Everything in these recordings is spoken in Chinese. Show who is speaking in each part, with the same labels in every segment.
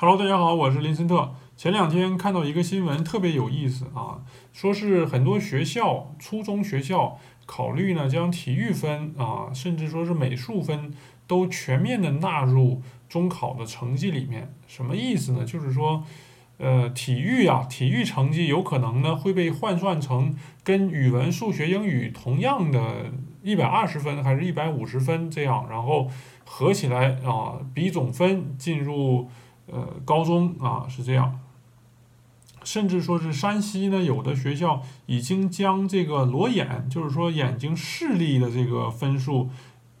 Speaker 1: Hello，大家好，我是林森特。前两天看到一个新闻，特别有意思啊，说是很多学校，初中学校考虑呢将体育分啊，甚至说是美术分都全面的纳入中考的成绩里面。什么意思呢？就是说，呃，体育啊，体育成绩有可能呢会被换算成跟语文、数学、英语同样的一百二十分还是一百五十分这样，然后合起来啊比总分进入。呃，高中啊是这样，甚至说是山西呢，有的学校已经将这个裸眼，就是说眼睛视力的这个分数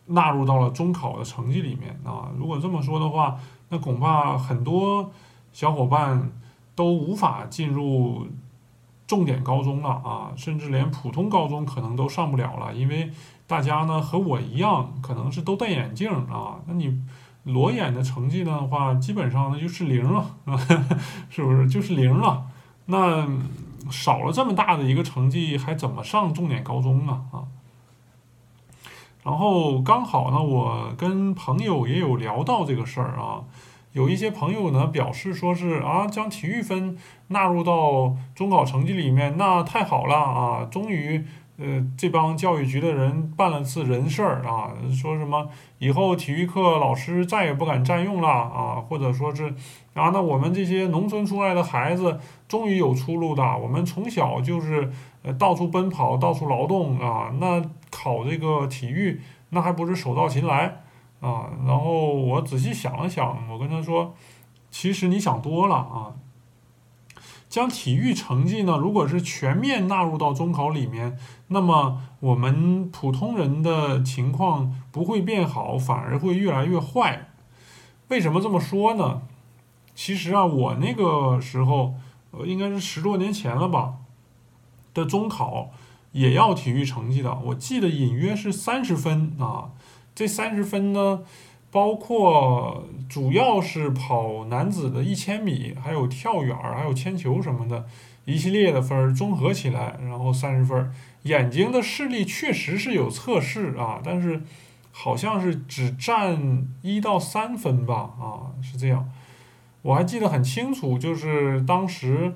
Speaker 1: 纳入到了中考的成绩里面啊。如果这么说的话，那恐怕很多小伙伴都无法进入重点高中了啊，甚至连普通高中可能都上不了了，因为大家呢和我一样，可能是都戴眼镜啊，那你。裸眼的成绩的话，基本上那就是零了，是不是？就是零了。那少了这么大的一个成绩，还怎么上重点高中呢？啊？然后刚好呢，我跟朋友也有聊到这个事儿啊。有一些朋友呢表示说是啊，将体育分纳入到中考成绩里面，那太好了啊，终于。呃，这帮教育局的人办了次人事儿啊，说什么以后体育课老师再也不敢占用了啊，或者说是啊，那我们这些农村出来的孩子终于有出路的，我们从小就是呃到处奔跑，到处劳动啊，那考这个体育那还不是手到擒来啊？然后我仔细想了想，我跟他说，其实你想多了啊。将体育成绩呢，如果是全面纳入到中考里面，那么我们普通人的情况不会变好，反而会越来越坏。为什么这么说呢？其实啊，我那个时候，呃，应该是十多年前了吧，的中考也要体育成绩的，我记得隐约是三十分啊。这三十分呢？包括主要是跑男子的一千米，还有跳远儿，还有铅球什么的，一系列的分儿综合起来，然后三十分。眼睛的视力确实是有测试啊，但是好像是只占一到三分吧，啊，是这样。我还记得很清楚，就是当时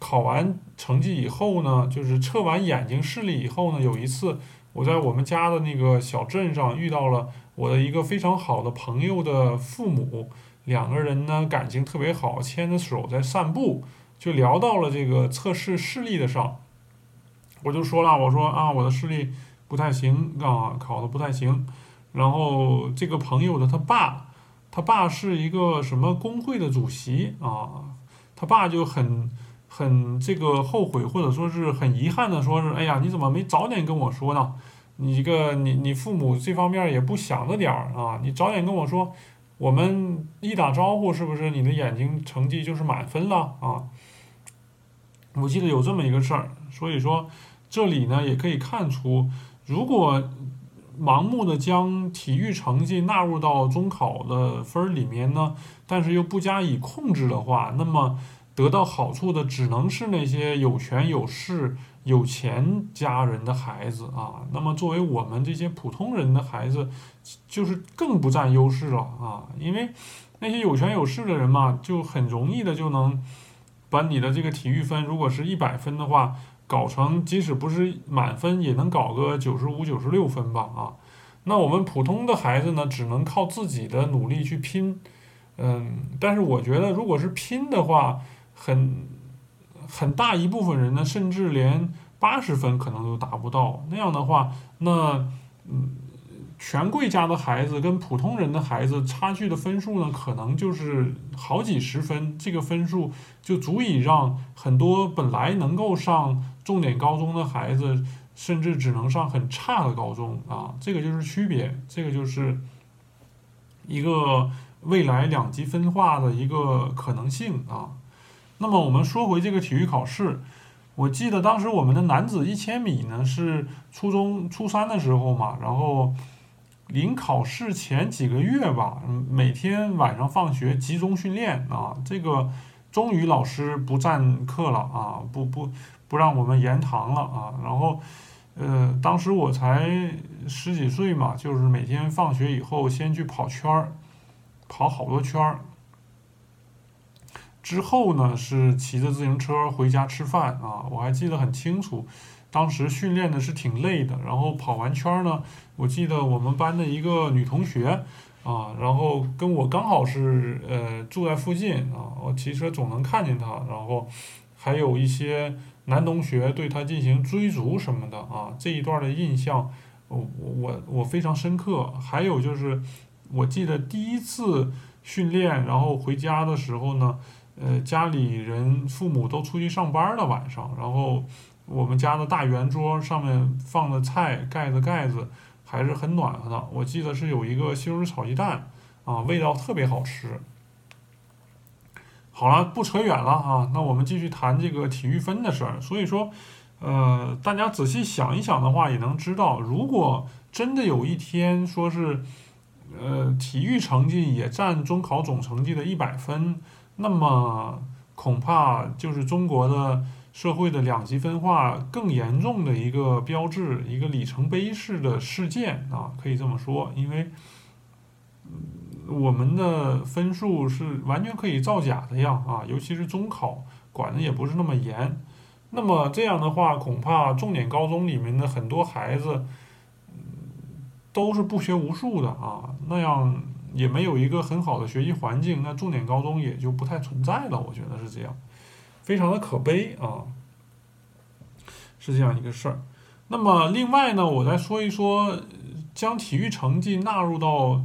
Speaker 1: 考完成绩以后呢，就是测完眼睛视力以后呢，有一次我在我们家的那个小镇上遇到了。我的一个非常好的朋友的父母，两个人呢感情特别好，牵着手在散步，就聊到了这个测试视力的事儿。我就说了，我说啊，我的视力不太行啊，考的不太行。然后这个朋友的他爸，他爸是一个什么工会的主席啊，他爸就很很这个后悔，或者说是很遗憾的说是，哎呀，你怎么没早点跟我说呢？你一个你你父母这方面也不想着点儿啊！你早点跟我说，我们一打招呼，是不是你的眼睛成绩就是满分了啊？我记得有这么一个事儿，所以说这里呢也可以看出，如果盲目的将体育成绩纳入到中考的分儿里面呢，但是又不加以控制的话，那么得到好处的只能是那些有权有势。有钱家人的孩子啊，那么作为我们这些普通人的孩子，就是更不占优势了啊，因为那些有权有势的人嘛，就很容易的就能把你的这个体育分，如果是一百分的话，搞成即使不是满分，也能搞个九十五、九十六分吧啊。那我们普通的孩子呢，只能靠自己的努力去拼，嗯，但是我觉得，如果是拼的话，很。很大一部分人呢，甚至连八十分可能都达不到。那样的话，那嗯，权贵家的孩子跟普通人的孩子差距的分数呢，可能就是好几十分。这个分数就足以让很多本来能够上重点高中的孩子，甚至只能上很差的高中啊。这个就是区别，这个就是一个未来两极分化的一个可能性啊。那么我们说回这个体育考试，我记得当时我们的男子一千米呢是初中初三的时候嘛，然后临考试前几个月吧，每天晚上放学集中训练啊，这个终于老师不占课了啊，不不不让我们延堂了啊，然后呃当时我才十几岁嘛，就是每天放学以后先去跑圈儿，跑好多圈儿。之后呢是骑着自行车回家吃饭啊，我还记得很清楚。当时训练的是挺累的，然后跑完圈呢，我记得我们班的一个女同学啊，然后跟我刚好是呃住在附近啊，我骑车总能看见她，然后还有一些男同学对她进行追逐什么的啊，这一段的印象我我我非常深刻。还有就是我记得第一次训练，然后回家的时候呢，呃家里人父母都出去上班了晚上，然后。我们家的大圆桌上面放的菜盖子盖子还是很暖和的。我记得是有一个西红柿炒鸡蛋，啊，味道特别好吃。好了，不扯远了啊，那我们继续谈这个体育分的事儿。所以说，呃，大家仔细想一想的话，也能知道，如果真的有一天说是，呃，体育成绩也占中考总成绩的一百分，那么恐怕就是中国的。社会的两极分化更严重的一个标志，一个里程碑式的事件啊，可以这么说，因为我们的分数是完全可以造假的呀啊，尤其是中考管的也不是那么严，那么这样的话，恐怕重点高中里面的很多孩子都是不学无术的啊，那样也没有一个很好的学习环境，那重点高中也就不太存在了，我觉得是这样。非常的可悲啊，是这样一个事儿。那么另外呢，我再说一说将体育成绩纳入到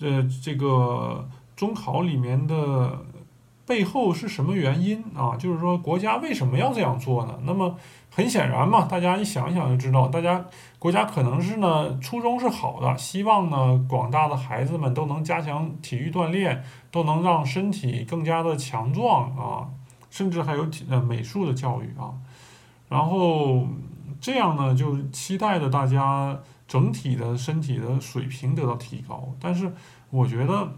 Speaker 1: 呃这个中考里面的背后是什么原因啊？就是说国家为什么要这样做呢？那么很显然嘛，大家一想一想就知道，大家国家可能是呢初衷是好的，希望呢广大的孩子们都能加强体育锻炼，都能让身体更加的强壮啊。甚至还有体呃美术的教育啊，然后这样呢，就期待着大家整体的身体的水平得到提高。但是我觉得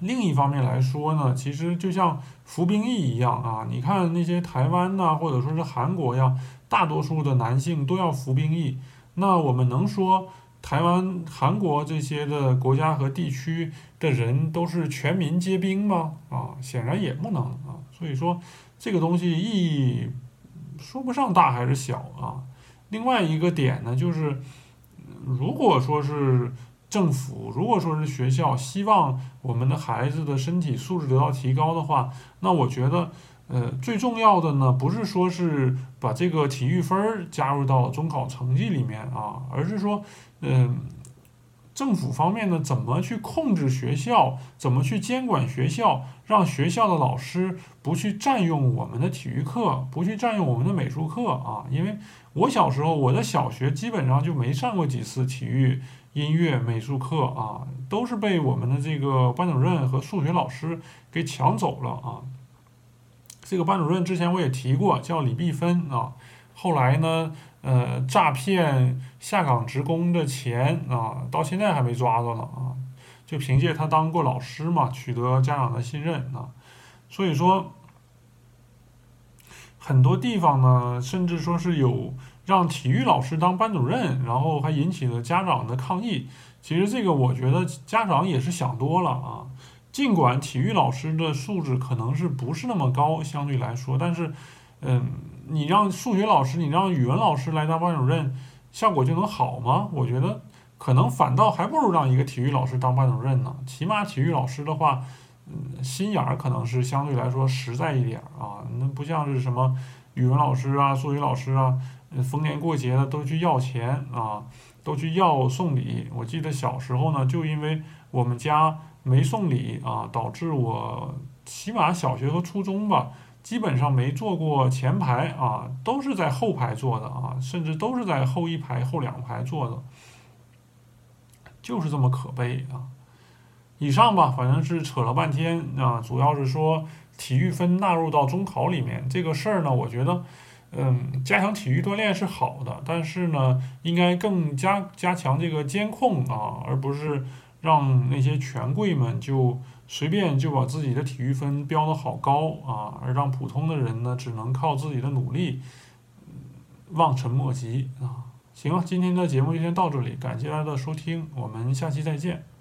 Speaker 1: 另一方面来说呢，其实就像服兵役一样啊，你看那些台湾呐，或者说是韩国呀，大多数的男性都要服兵役。那我们能说台湾、韩国这些的国家和地区的人都是全民皆兵吗？啊，显然也不能啊。所以说，这个东西意义说不上大还是小啊。另外一个点呢，就是如果说是政府，如果说是学校，希望我们的孩子的身体素质得到提高的话，那我觉得，呃，最重要的呢，不是说是把这个体育分儿加入到中考成绩里面啊，而是说，嗯。政府方面呢，怎么去控制学校？怎么去监管学校？让学校的老师不去占用我们的体育课，不去占用我们的美术课啊？因为我小时候，我的小学基本上就没上过几次体育、音乐、美术课啊，都是被我们的这个班主任和数学老师给抢走了啊。这个班主任之前我也提过，叫李碧芬啊。后来呢？呃，诈骗下岗职工的钱啊，到现在还没抓着呢啊！就凭借他当过老师嘛，取得家长的信任啊。所以说，很多地方呢，甚至说是有让体育老师当班主任，然后还引起了家长的抗议。其实这个我觉得家长也是想多了啊。尽管体育老师的素质可能是不是那么高，相对来说，但是。嗯，你让数学老师，你让语文老师来当班主任，效果就能好吗？我觉得可能反倒还不如让一个体育老师当班主任呢。起码体育老师的话，嗯，心眼儿可能是相对来说实在一点啊。那不像是什么语文老师啊、数学老师啊，逢年过节的都去要钱啊，都去要送礼。我记得小时候呢，就因为我们家没送礼啊，导致我起码小学和初中吧。基本上没坐过前排啊，都是在后排坐的啊，甚至都是在后一排、后两排坐的，就是这么可悲啊。以上吧，反正是扯了半天啊，主要是说体育分纳入到中考里面这个事儿呢，我觉得，嗯，加强体育锻炼是好的，但是呢，应该更加加强这个监控啊，而不是让那些权贵们就。随便就把自己的体育分标的好高啊，而让普通的人呢，只能靠自己的努力，望尘莫及啊。行了，今天的节目就先到这里，感谢大家的收听，我们下期再见。